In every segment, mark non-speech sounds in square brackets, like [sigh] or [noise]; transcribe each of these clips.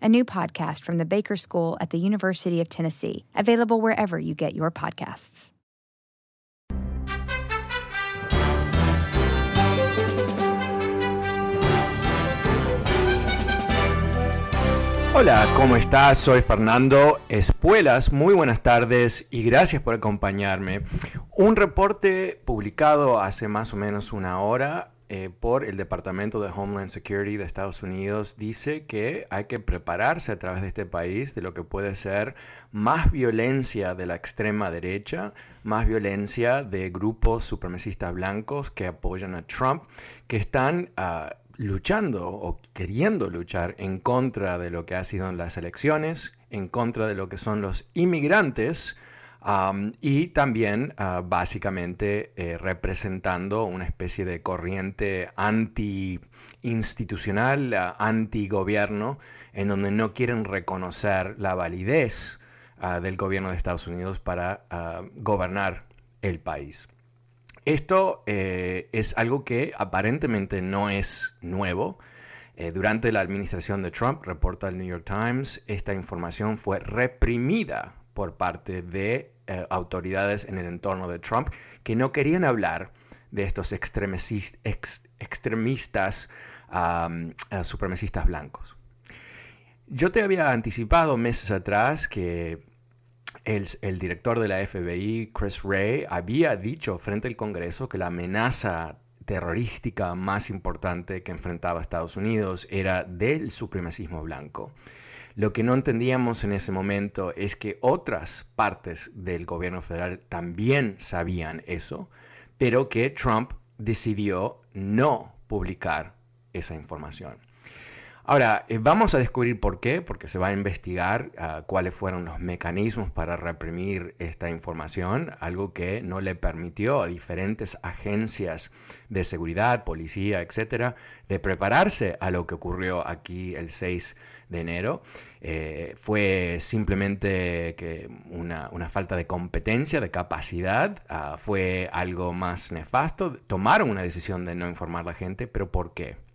a new podcast from the Baker School at the University of Tennessee, available wherever you get your podcasts. Hola, ¿cómo estás? Soy Fernando Espuelas. Muy buenas tardes y gracias por acompañarme. Un reporte publicado hace más o menos una hora eh, por el Departamento de Homeland Security de Estados Unidos dice que hay que prepararse a través de este país de lo que puede ser más violencia de la extrema derecha, más violencia de grupos supremacistas blancos que apoyan a Trump, que están ah, luchando o queriendo luchar en contra de lo que ha sido en las elecciones, en contra de lo que son los inmigrantes y también ah, básicamente eh, representando una especie de corriente anti-institucional, uh, anti-gobierno, en donde no quieren reconocer la validez ah, del gobierno de Estados Unidos para gobernar el país. Esto eh, es algo que aparentemente no es nuevo. Eh, durante la administración de Trump, reporta el New York Times, esta información fue reprimida por parte de eh, autoridades en el entorno de Trump que no querían hablar de estos extremistas eh, supremacistas blancos. Yo te había anticipado meses atrás que el, director de la FBI, Chris Wray, había dicho frente al Congreso que la amenaza terrorística más importante que enfrentaba Estados Unidos era del supremacismo blanco. Lo que no entendíamos en ese momento es que otras partes del gobierno federal también sabían eso, pero que Trump decidió no publicar esa información. Ahora, eh, vamos a descubrir por qué, porque se va a investigar ah, cuáles fueron los mecanismos para reprimir esta información, algo que no le permitió a diferentes agencias de seguridad, policía, etcétera, de prepararse a lo que ocurrió aquí el 6 de enero. Eh, fue simplemente una, falta de competencia, de capacidad, ah, fue algo más nefasto. Tomaron una decisión de no informar a la gente, pero ¿por qué?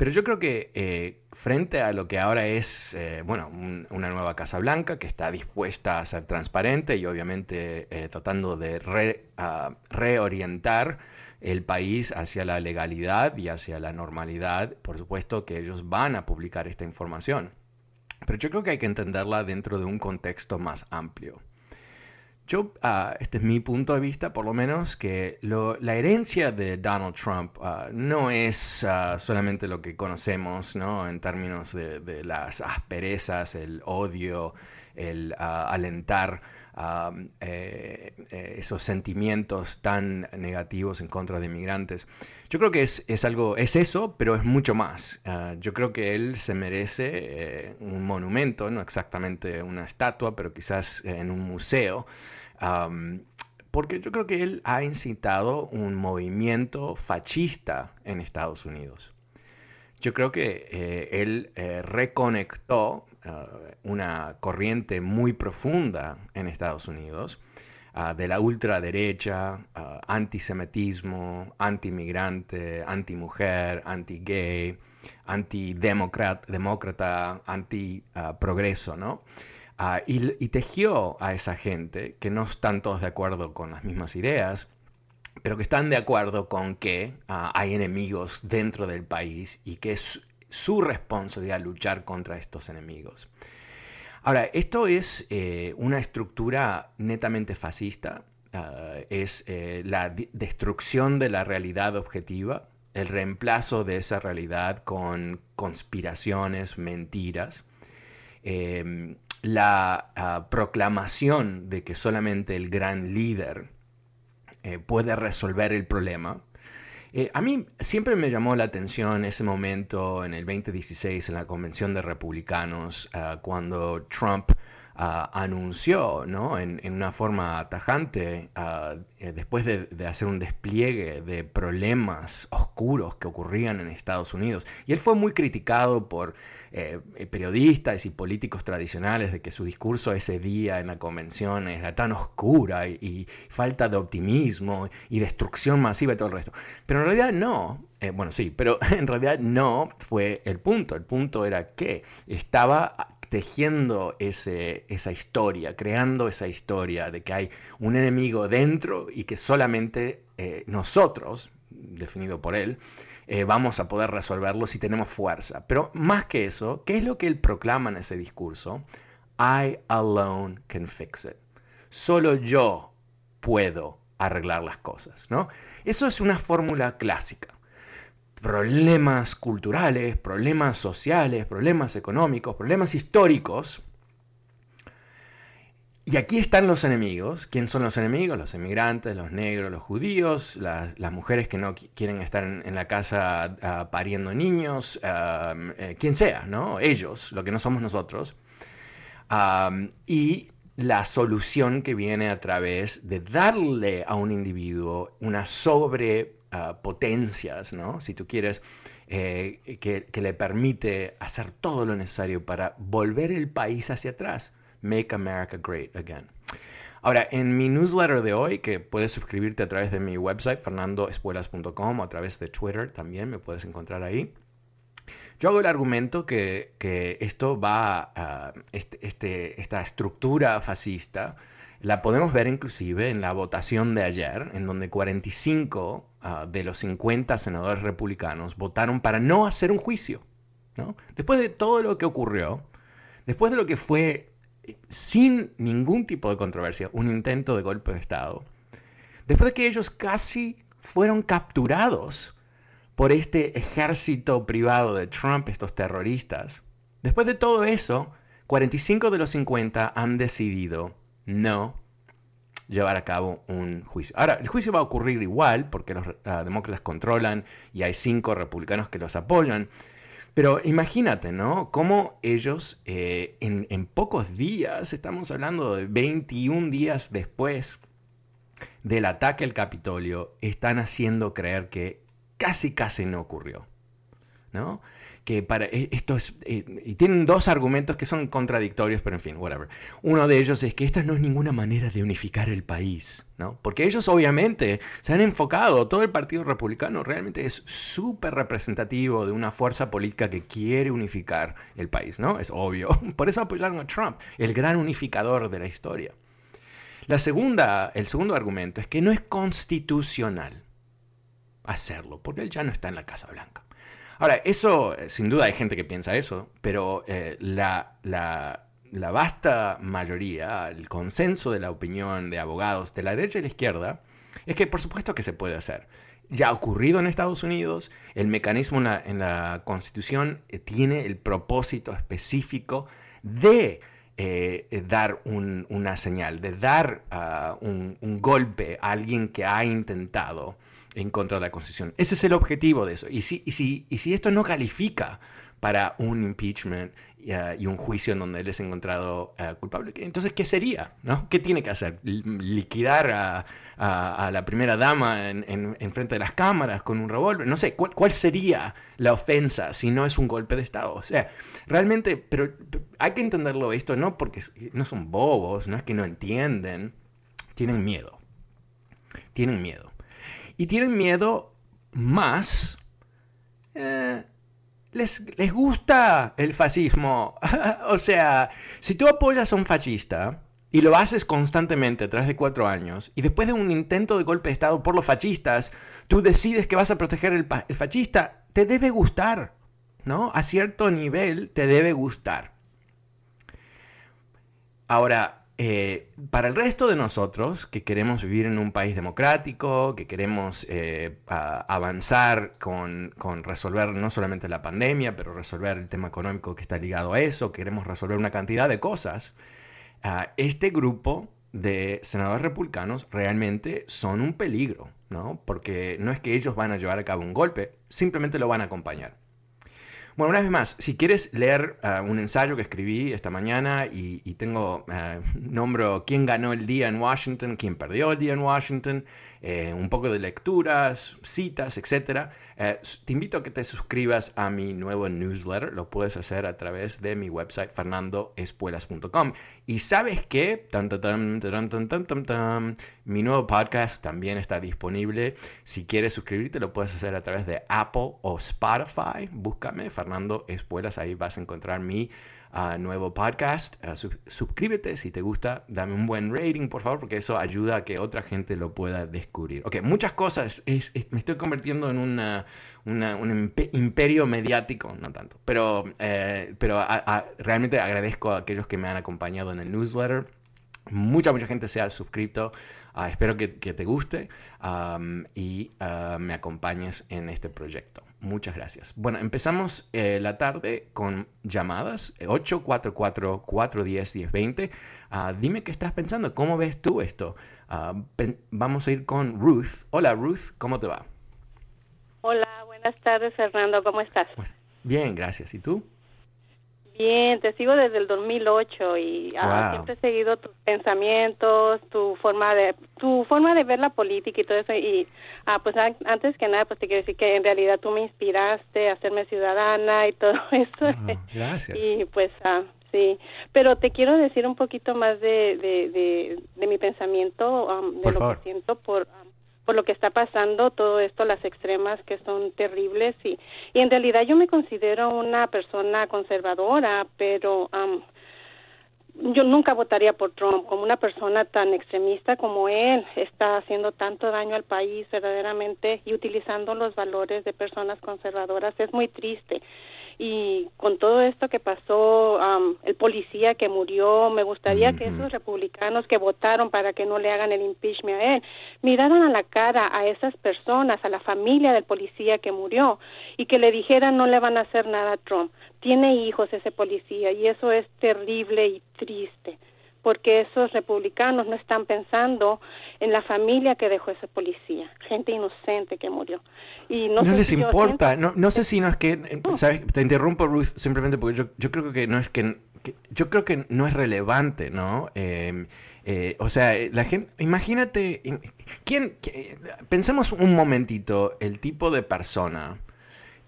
Pero yo creo que eh, frente a lo que ahora es, eh, bueno, una nueva Casa Blanca que está dispuesta a ser transparente y obviamente eh, tratando de reorientar el país hacia la legalidad y hacia la normalidad, por supuesto que ellos van a publicar esta información. Pero yo creo que hay que entenderla dentro de un contexto más amplio. Yo, ah, este es mi punto de vista, por lo menos, que la herencia de Donald Trump ah, no es ah, solamente lo que conocemos, ¿no? En términos de, las asperezas, el odio, el alentar eh, eh, esos sentimientos tan negativos en contra de inmigrantes. Yo creo que es, es algo, es eso, pero es mucho más. yo creo que él se merece eh, un monumento, no exactamente una estatua, pero quizás en un museo porque yo creo que él ha incitado un movimiento fascista en Estados Unidos. Yo creo que eh, él eh, reconectó uh, una corriente muy profunda en Estados Unidos uh, de la ultraderecha, uh, antisemitismo, anti-inmigrante, anti-mujer, anti-gay, anti-demócrata, anti-progreso, ¿no? Ah, y, tejió a esa gente que no están todos de acuerdo con las mismas ideas, pero que están de acuerdo con que ah, hay enemigos dentro del país y que es su responsabilidad luchar contra estos enemigos. Ahora, esto es eh, una estructura netamente fascista, ah, es eh, la destrucción de la realidad objetiva, el reemplazo de esa realidad con conspiraciones, mentiras, em, la ah, proclamación de que solamente el gran líder eh, puede resolver el problema. a mí siempre me llamó la atención ese momento en el 2016 en la Convención de Republicanos, ah, cuando Trump anunció ¿no? en, una forma tajante, eh, después de, hacer un despliegue de problemas oscuros que ocurrían en Estados Unidos. Y él fue muy criticado por eh, periodistas y políticos tradicionales de que su discurso ese día en la convención era tan oscura y, falta de optimismo y destrucción masiva y todo el resto. Pero en realidad no. Eh, bueno, sí, pero [laughs] en realidad no fue el punto. El punto era que estaba tejiendo esa historia, creando esa historia de que hay un enemigo dentro y que solamente eh, nosotros, definido por él, eh, vamos a poder resolverlo si tenemos fuerza. Pero más que eso, ¿qué es lo que él proclama en ese discurso? I alone can fix it. Solo yo puedo arreglar las cosas, ¿no? Eso es una fórmula clásica problemas culturales, problemas sociales, problemas económicos, problemas históricos. Y aquí están los enemigos. ¿Quién son los enemigos? Los emigrantes, los negros, los judíos, las, mujeres que no quieren estar en, la casa ah, pariendo niños, eh, quien sea, ¿no? Ellos, lo que no somos nosotros. y la solución que viene a través de darle a un individuo una sobre potencias, ¿no? Si tú quieres, eh, que, le permite hacer todo lo necesario para volver el país hacia atrás. Make America Great Again. Ahora, en mi newsletter de hoy, que puedes suscribirte a través de mi website, fernandoespuelas.com, o a través de Twitter también me puedes encontrar ahí. Yo hago el argumento que, esto va a, este, este, esta estructura fascista la podemos ver inclusive en la votación de ayer, en donde 45 ah, de los 50 senadores republicanos votaron para no hacer un juicio. Después de todo lo que ocurrió, después de lo que fue, sin ningún tipo de controversia, un intento de golpe de Estado, después de que ellos casi fueron capturados por este ejército privado de Trump, estos terroristas, después de todo eso, 45 de los 50 han decidido no llevar a cabo un juicio. Ahora, el juicio va a ocurrir igual porque los ah, demócratas controlan y hay cinco republicanos que los apoyan. Pero imagínate, ¿no? Cómo ellos eh, en, en, pocos días, estamos hablando de 21 días después del ataque al Capitolio, están haciendo creer que casi, casi no ocurrió, ¿no? que para e, esto es, eh, y tienen dos argumentos que son contradictorios, pero en fin, whatever. Uno de ellos es que esta no es ninguna manera de unificar el país, ¿no? Porque ellos obviamente se han enfocado, todo el Partido Republicano realmente es súper representativo de una fuerza política que quiere unificar el país, ¿no? Es obvio. [laughs] Por eso apoyaron a Trump, el gran unificador de la historia. La segunda, el segundo argumento es que no es constitucional hacerlo, porque él ya no está en la Casa Blanca. Ahora, eso, eh, sin duda hay gente que piensa eso, pero eh, la, la, vasta mayoría, el consenso de la opinión de abogados de la derecha y la izquierda, es que por supuesto que se puede hacer. Ya ha ocurrido en Estados Unidos, el mecanismo en la, Constitución eh, tiene el propósito específico de dar una señal, de dar ah, un, un, golpe a alguien que ha intentado en contra de la Constitución. Ese es el objetivo de eso. Y si, y si, y si esto no califica para un impeachment uh, y un juicio en donde él es encontrado uh, culpable, entonces, ¿qué sería? ¿no? ¿Qué tiene que hacer? ¿Liquidar a, la primera dama en, en, frente de las cámaras con un revólver? No sé, ¿cuál, ¿cuál, sería la ofensa si no es un golpe de Estado? O sea, realmente, pero hay que entenderlo esto, no porque no son bobos, no es que no entienden, tienen miedo. Tienen miedo y tienen miedo más. Eh, les, les, gusta el fascismo. [laughs] o sea, si tú apoyas a un fascista y lo haces constantemente a través de cuatro años, y después de un intento de golpe de Estado por los fascistas, tú decides que vas a proteger el, el fascista, te debe gustar, ¿no? A cierto nivel te debe gustar. Ahora, eh, para el resto de nosotros que queremos vivir en un país democrático, que queremos eh, avanzar con, resolver no solamente la pandemia, pero resolver el tema económico que está ligado a eso, queremos resolver una cantidad de cosas, ah, este grupo de senadores republicanos realmente son un peligro, ¿no? Porque no es que ellos van a llevar a cabo un golpe, simplemente lo van a acompañar. Bueno, una vez más, si quieres leer ah, un ensayo que escribí esta mañana y, tengo, uh, [laughs] nombro quién ganó el día en Washington, quién perdió el día en Washington, eh, un poco de lecturas, citas, etc. Eh, te invito a que te suscribas a mi nuevo newsletter. Lo puedes hacer a través de mi website fernandoespuelas.com. Y sabes que mi nuevo podcast también está disponible. Si quieres suscribirte, lo puedes hacer a través de Apple o Spotify. Búscame Fernando Espuelas, ahí vas a encontrar mi nuevo podcast. suscríbete si te gusta, dame un buen rating, por favor, porque eso ayuda a que otra gente lo pueda descubrir. Ok, muchas cosas. me estoy convirtiendo en una, un imperio mediático, no tanto, pero, eh, pero realmente agradezco a aquellos que me han acompañado en el newsletter. Mucha, mucha gente se ha suscrito. Ah, espero que, te guste y ah, me acompañes en este proyecto. Muchas gracias. Bueno, empezamos eh, la tarde con llamadas 844-410-1020. Ah, dime qué estás pensando, cómo ves tú esto. vamos a ir con Ruth. Hola Ruth, ¿cómo te va? Hola, buenas tardes Fernando, ¿cómo estás? Pues, bien, gracias. ¿Y tú? Bien, te sigo desde el 2008 y ah, siempre he seguido tus pensamientos, tu forma de tu forma de ver la política y todo eso y ah, pues antes que nada pues te quiero decir que en realidad tú me inspiraste a hacerme ciudadana y todo [laughs] eso. Ah, gracias. Y pues ah, sí, pero te quiero decir un poquito más de de, de, mi pensamiento de lo que siento por por lo que está pasando, todo esto, las extremas que son terribles y, y en realidad yo me considero una persona conservadora, pero yo nunca votaría por Trump como una persona tan extremista como él está haciendo tanto daño al país verdaderamente y utilizando los valores de personas conservadoras. Es muy triste y con todo esto que pasó, el policía que murió, me gustaría que esos republicanos que votaron para que no le hagan el impeachment a él, miraran a la cara a esas personas, a la familia del policía que murió y que le dijeran no le van a hacer nada a Trump. Tiene hijos ese policía y eso es terrible y triste porque esos republicanos no están pensando en la familia que dejó ese policía, gente inocente que murió. Y no, les importa, no, no sé si no es que, eh, ¿sabes? Te interrumpo, Ruth, simplemente porque yo, yo creo que no es que, yo creo que no es relevante, ¿no? Em, eh, o sea, eh, la gente, imagínate, ¿quién, pensemos un momentito el tipo de persona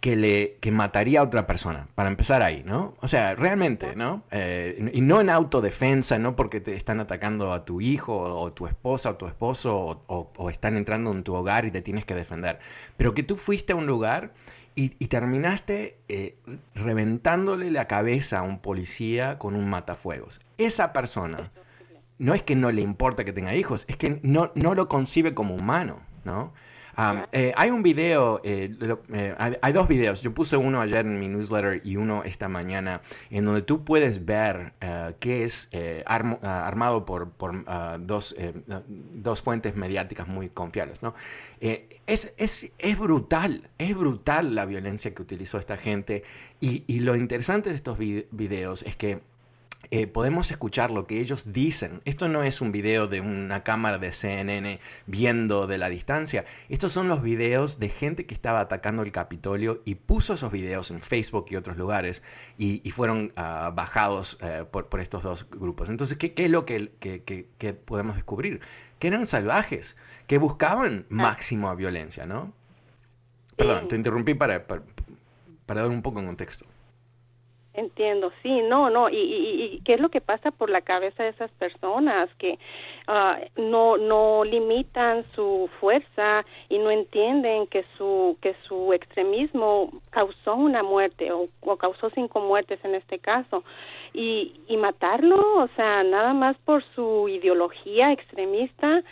que le que mataría a otra persona, para empezar ahí, ¿no? O sea, realmente, ¿no? Eh, y no en autodefensa, no porque te están atacando a tu hijo o tu esposa o tu esposo o, están entrando en tu hogar y te tienes que defender, pero que tú fuiste a un lugar y, terminaste eh, reventándole la cabeza a un policía con un matafuegos. Esa persona no es que no le importa que tenga hijos, es que no, no lo concibe como humano, ¿no? Eh, hay un video, eh, eh, hay, dos videos. Yo puse uno ayer en mi newsletter y uno esta mañana, en donde tú puedes ver que es ah, armado por, ah, dos, dos, fuentes mediáticas muy confiables. ¿no? Es, es, es, brutal, es brutal la violencia que utilizó esta gente. Y, y lo interesante de estos videos es que eh, podemos escuchar lo que ellos dicen. Esto no es un video de una cámara de CNN viendo de la distancia. Estos son los videos de gente que estaba atacando el Capitolio y puso esos videos en Facebook y otros lugares y, fueron ah, bajados eh, por, estos dos grupos. Entonces, ¿qué, es lo que, podemos descubrir? Que eran salvajes, que buscaban ah. máxima violencia, ¿no? Perdón, te interrumpí para, para dar un poco en contexto. Entiendo, sí, no, no, y, y, qué es lo que pasa por la cabeza de esas personas que uh, no no limitan su fuerza y no entienden que su que su extremismo causó una muerte o, o causó cinco muertes en este caso. Y y matarlo, o sea, nada más por su ideología extremista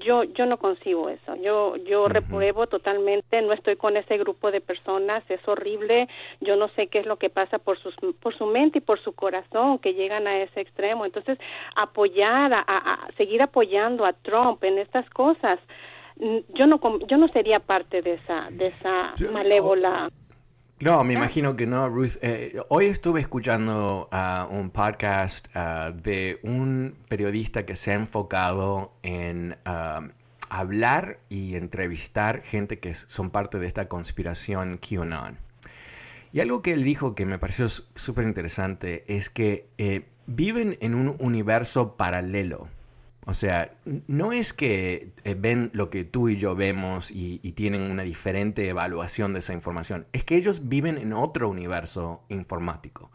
yo yo no concibo eso. Yo yo repruebo totalmente no estoy con ese grupo de personas es horrible. Yo no sé qué es lo que pasa por sus por su mente y por su corazón que llegan a ese extremo. Entonces apoyar a, seguir apoyando a Trump en estas cosas yo no yo no sería parte de esa de esa malévola no, me imagino que no, Ruth. Eh, hoy estuve escuchando uh, un podcast uh, de un periodista que se ha enfocado en uh, hablar y entrevistar gente que son parte de esta conspiración QAnon. Y algo que él dijo que me pareció súper interesante es que eh, viven en un universo paralelo. O sea, no es que eh, ven lo que tú y yo vemos y, tienen una diferente evaluación de esa información, es que ellos viven en otro universo informático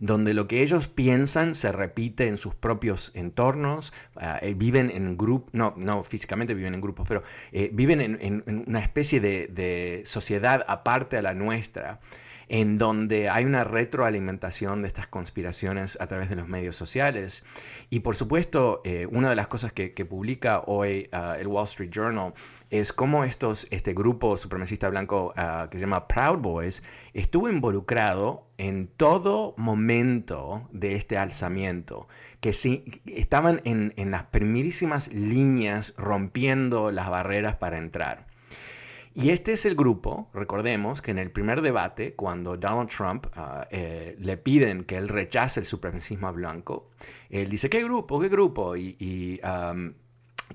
donde lo que ellos piensan se repite en sus propios entornos, eh, viven en grupos, no, no físicamente viven en grupos, pero eh, viven en, una especie de, sociedad aparte a la nuestra, en donde hay una retroalimentación de estas conspiraciones a través de los medios sociales. Y por supuesto, eh, una de las cosas que, publica hoy ah, el Wall Street Journal es cómo estos, este grupo supremacista blanco ah, que se llama Proud Boys estuvo involucrado en todo momento de este alzamiento, que sí, estaban en, en las primerísimas líneas rompiendo las barreras para entrar. Y este es el grupo, recordemos que en el primer debate, cuando Donald Trump ah, eh, le piden que él rechace el supremacismo blanco, él dice, ¿qué grupo? ¿Qué grupo? Y,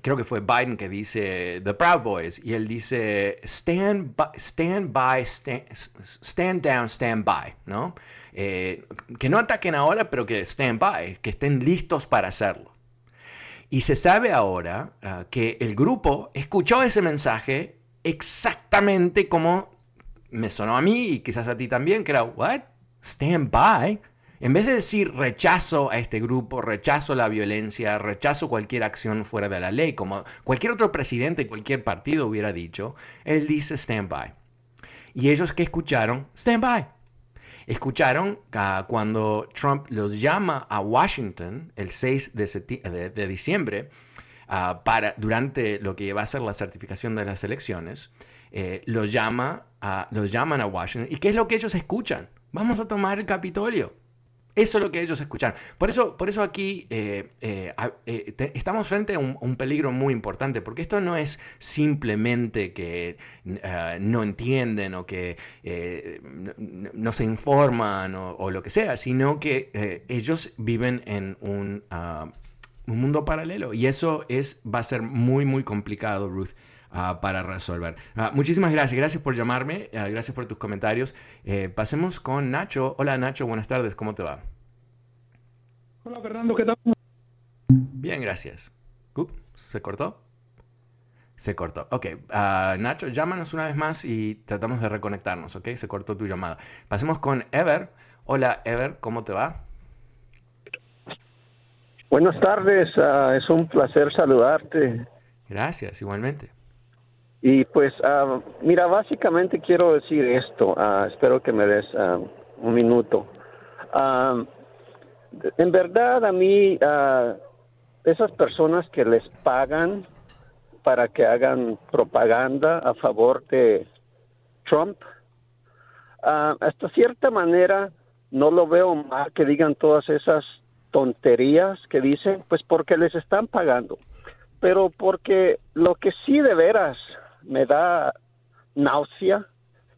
creo que fue Biden que dice The Proud Boys, y él dice, stand, by, stand, by, stand, down, stand by, ¿no? Eh, que no ataquen ahora, pero que stand by, que estén listos para hacerlo. Y se sabe ahora ah, que el grupo escuchó ese mensaje exactamente como me sonó a mí y quizás a ti también, que era, what? Stand by. En vez de decir rechazo a este grupo, rechazo la violencia, rechazo cualquier acción fuera de la ley, como cualquier otro presidente, cualquier partido hubiera dicho, él dice stand by. Y ellos que escucharon, stand by. Escucharon cuando Trump los llama a Washington el 6 de diciembre Ah, para, durante lo que va a ser la certificación de las elecciones, eh, los, llama a, los llaman a Washington. ¿Y qué es lo que ellos escuchan? Vamos a tomar el Capitolio. Eso es lo que ellos escuchan. Por eso, por eso aquí eh, eh, estamos frente a un, peligro muy importante, porque esto no es simplemente que no entienden o que no, se informan o, lo que sea, sino que ellos viven en un ah, un mundo paralelo. Y eso es, va a ser muy, muy complicado, Ruth. Ah, para resolver. Ah, muchísimas gracias, gracias por llamarme, ah, gracias por tus comentarios. Eh, pasemos con Nacho. Hola Nacho, buenas tardes, ¿cómo te va? Hola Fernando, ¿qué tal? Bien, gracias. ¿Se cortó? Se cortó. Ok, Nacho, llámanos una vez más y tratamos de reconectarnos, ¿ok? Se cortó tu llamada. Pasemos con Ever. Hola Ever, ¿cómo te va? Buenas tardes, ah, es un placer saludarte. Gracias, igualmente. Y pues, uh, mira, básicamente quiero decir esto, uh, espero que me des un minuto. en verdad, a mí, esas personas que les pagan para que hagan propaganda a favor de Trump, hasta cierta manera no lo veo mal que digan todas esas tonterías que dicen, pues porque les están pagando. Pero porque lo que sí de veras me da náusea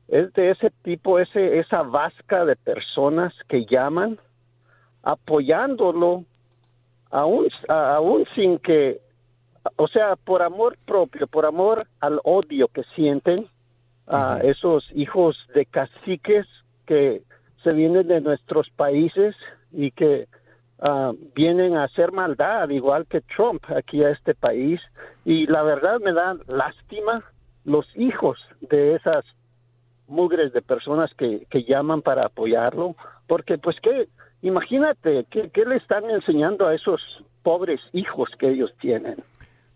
es de ese tipo, ese, esa vasca de personas que llaman apoyándolo aún, aún sin que, o sea, por amor propio, por amor al odio que sienten a esos hijos de caciques que se vienen de nuestros países y que Ah, vienen a hacer maldad, igual que Trump aquí a este país. Y la verdad me da lástima los hijos de esas mugres de personas que, que llaman para apoyarlo, porque pues que, imagínate, ¿qué, le están enseñando a esos pobres hijos que ellos tienen?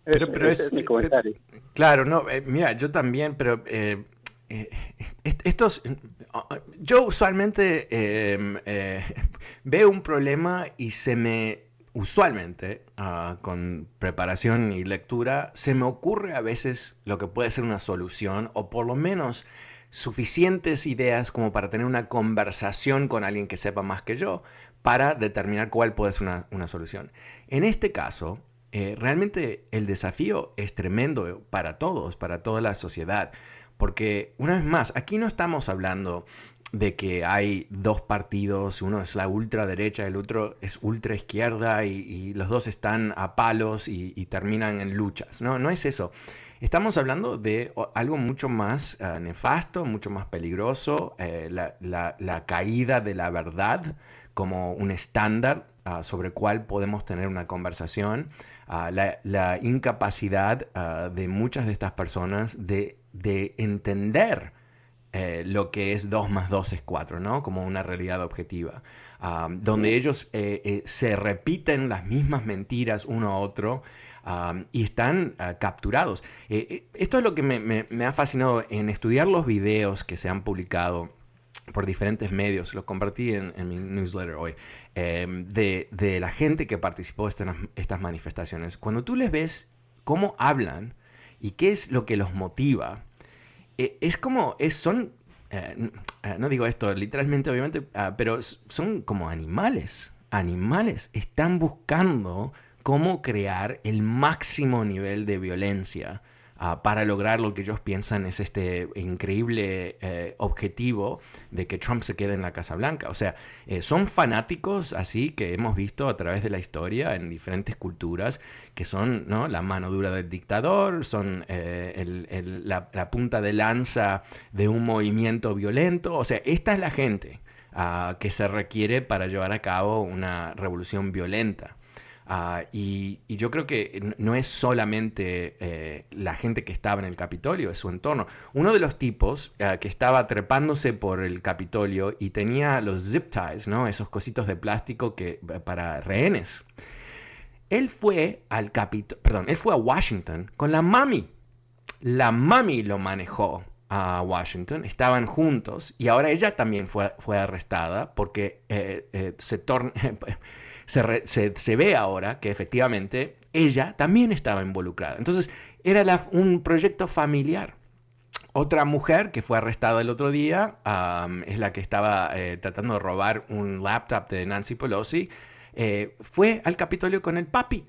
Pero, pero es, mi comentario. claro, no, eh, mira, yo también, pero eh, eh, [laughs] estos, yo usualmente em, eh, [laughs] veo un problema y se me usualmente, ah, con preparación y lectura, se me ocurre a veces lo que puede ser una solución o por lo menos suficientes ideas como para tener una conversación con alguien que sepa más que yo para determinar cuál puede ser una, solución. En este caso, eh, realmente el desafío es tremendo para todos, para toda la sociedad, porque una vez más, aquí no estamos hablando de que hay dos partidos, uno es la ultraderecha, el otro es ultra izquierda y, los dos están a palos y, terminan en luchas. No, no es eso. Estamos hablando de algo mucho más eh, nefasto, mucho más peligroso, eh, la, caída de la verdad como un estándar ah, sobre cuál podemos tener una conversación, ah, la, incapacidad ah, de muchas de estas personas de, entender eh, lo que es 2 más 2 es 4, ¿no? Como una realidad objetiva, donde ellos se repiten las mismas mentiras uno a otro y están capturados. Eh, eh, esto es lo que me, ha fascinado en estudiar los videos que se han publicado por diferentes medios, los compartí en, mi newsletter hoy, em, de, la gente que participó en estas manifestaciones. Cuando tú les ves cómo hablan y qué es lo que los motiva, eh, es como, es, son, no digo esto literalmente obviamente, ah, pero son como animales, animales, están buscando cómo crear el máximo nivel de violencia ah, para lograr lo que ellos piensan es este increíble eh, objetivo de que Trump se quede en la Casa Blanca. O sea, eh, son fanáticos así que hemos visto a través de la historia en diferentes culturas que son ¿no? la mano dura del dictador, son eh, la, punta de lanza de un movimiento violento. O sea, esta es la gente ah, que se requiere para llevar a cabo una revolución violenta. Ah, y, yo creo que no es solamente eh, la gente que estaba en el Capitolio, es su entorno. Uno de los tipos ah, que estaba trepándose por el Capitolio y tenía los zip ties, ¿no? esos cositos de plástico que, eh, para rehenes. Él fue al Capitolio, perdón, él fue a Washington con la mami. La mami lo manejó a Washington, estaban juntos y ahora ella también fue, fue arrestada porque eh, se torna [laughs] se, ve ahora que efectivamente ella también estaba involucrada. Entonces, era un proyecto familiar. Otra mujer que fue arrestada el otro día es la que estaba eh, tratando de robar un laptop de Nancy Pelosi. Eh, fue al Capitolio con el papi,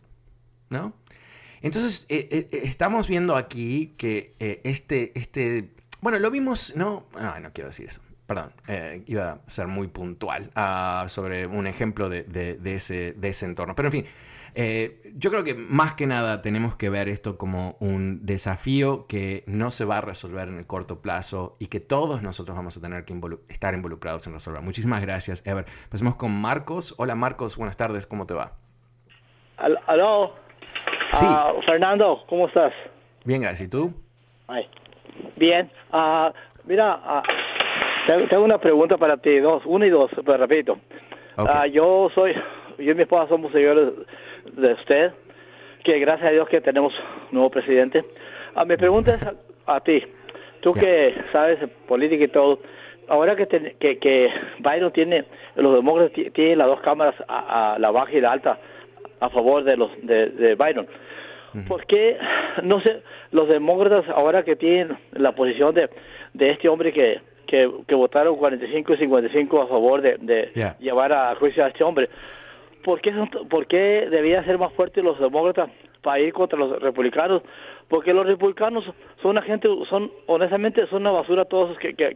¿no? Entonces, eh, estamos viendo aquí que este, este, bueno, lo vimos, no, no, no quiero decir eso perdón, eh, iba a ser muy puntual ah, sobre un ejemplo de, ese, de, ese, entorno. Pero en fin, eh, yo creo que más que nada tenemos que ver esto como un desafío que no se va a resolver en el corto plazo y que todos nosotros vamos a tener que estar involucrados en resolver. Muchísimas gracias, Ever. Pasemos con Marcos. Hola Marcos, buenas tardes, ¿cómo te va? Aló. Sí. Ah, Fernando, ¿cómo estás? Bien, gracias. ¿Y tú? Bien. Uh, mira, tengo una pregunta para ti, dos, una y dos, pero repito. Ah, yo soy, yo y mi esposa somos seguidores de usted, que gracias a Dios que tenemos nuevo presidente. Ah, mi pregunta es a, ti, tú que sabes política y todo, ahora que, que, que Biden tiene, los demócratas tienen las dos cámaras, a, la baja y la alta, a favor de los de, de Biden. ¿Por qué, no sé, los demócratas ahora que tienen la posición de, de este hombre que que, que votaron 45 y 55 a favor de, llevar a juicio a este hombre. ¿Por qué, ¿Por qué debían ser más fuertes los demócratas para ir contra los republicanos? Porque los republicanos son una gente, son honestamente son una basura todos que, que,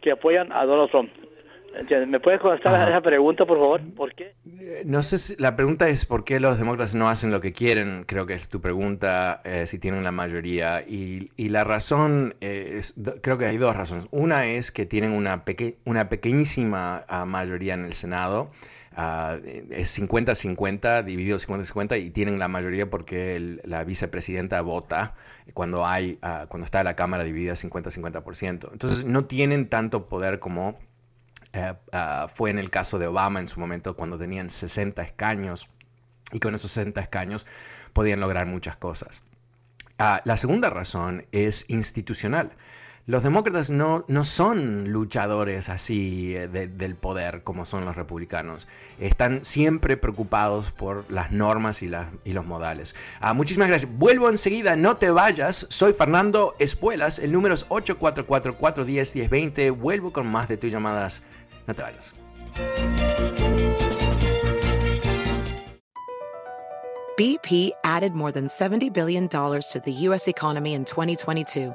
que apoyan a Donald Trump. ¿Me puedes contestar esa pregunta, por favor? ¿Por qué? No sé si la pregunta es por qué los demócratas no hacen lo que quieren, creo que es tu pregunta, eh, si tienen la mayoría. Y, y la razón, es, creo que hay dos razones. Una es que tienen una, peque, una pequeñísima ah, mayoría en el Senado. Uh, es 50-50, dividido 50-50 y tienen la mayoría porque la vicepresidenta vota cuando, hay, uh, cuando está la Cámara dividida 50-50%. Entonces no tienen tanto poder como ah, fue en el caso de Obama en su momento cuando tenían 60 escaños y con esos 60 escaños podían lograr muchas cosas. Ah, la segunda razón es institucional. Los demócratas no, no son luchadores así eh, del poder como son los republicanos. Están siempre preocupados por las normas y, los modales. Ah, muchísimas gracias. Vuelvo enseguida, no te vayas. Soy Fernando Espuelas. El número es 844-410-1020. Vuelvo con más de tus llamadas. No te vayas. BP added more than $70 billion to the U.S. economy in 2022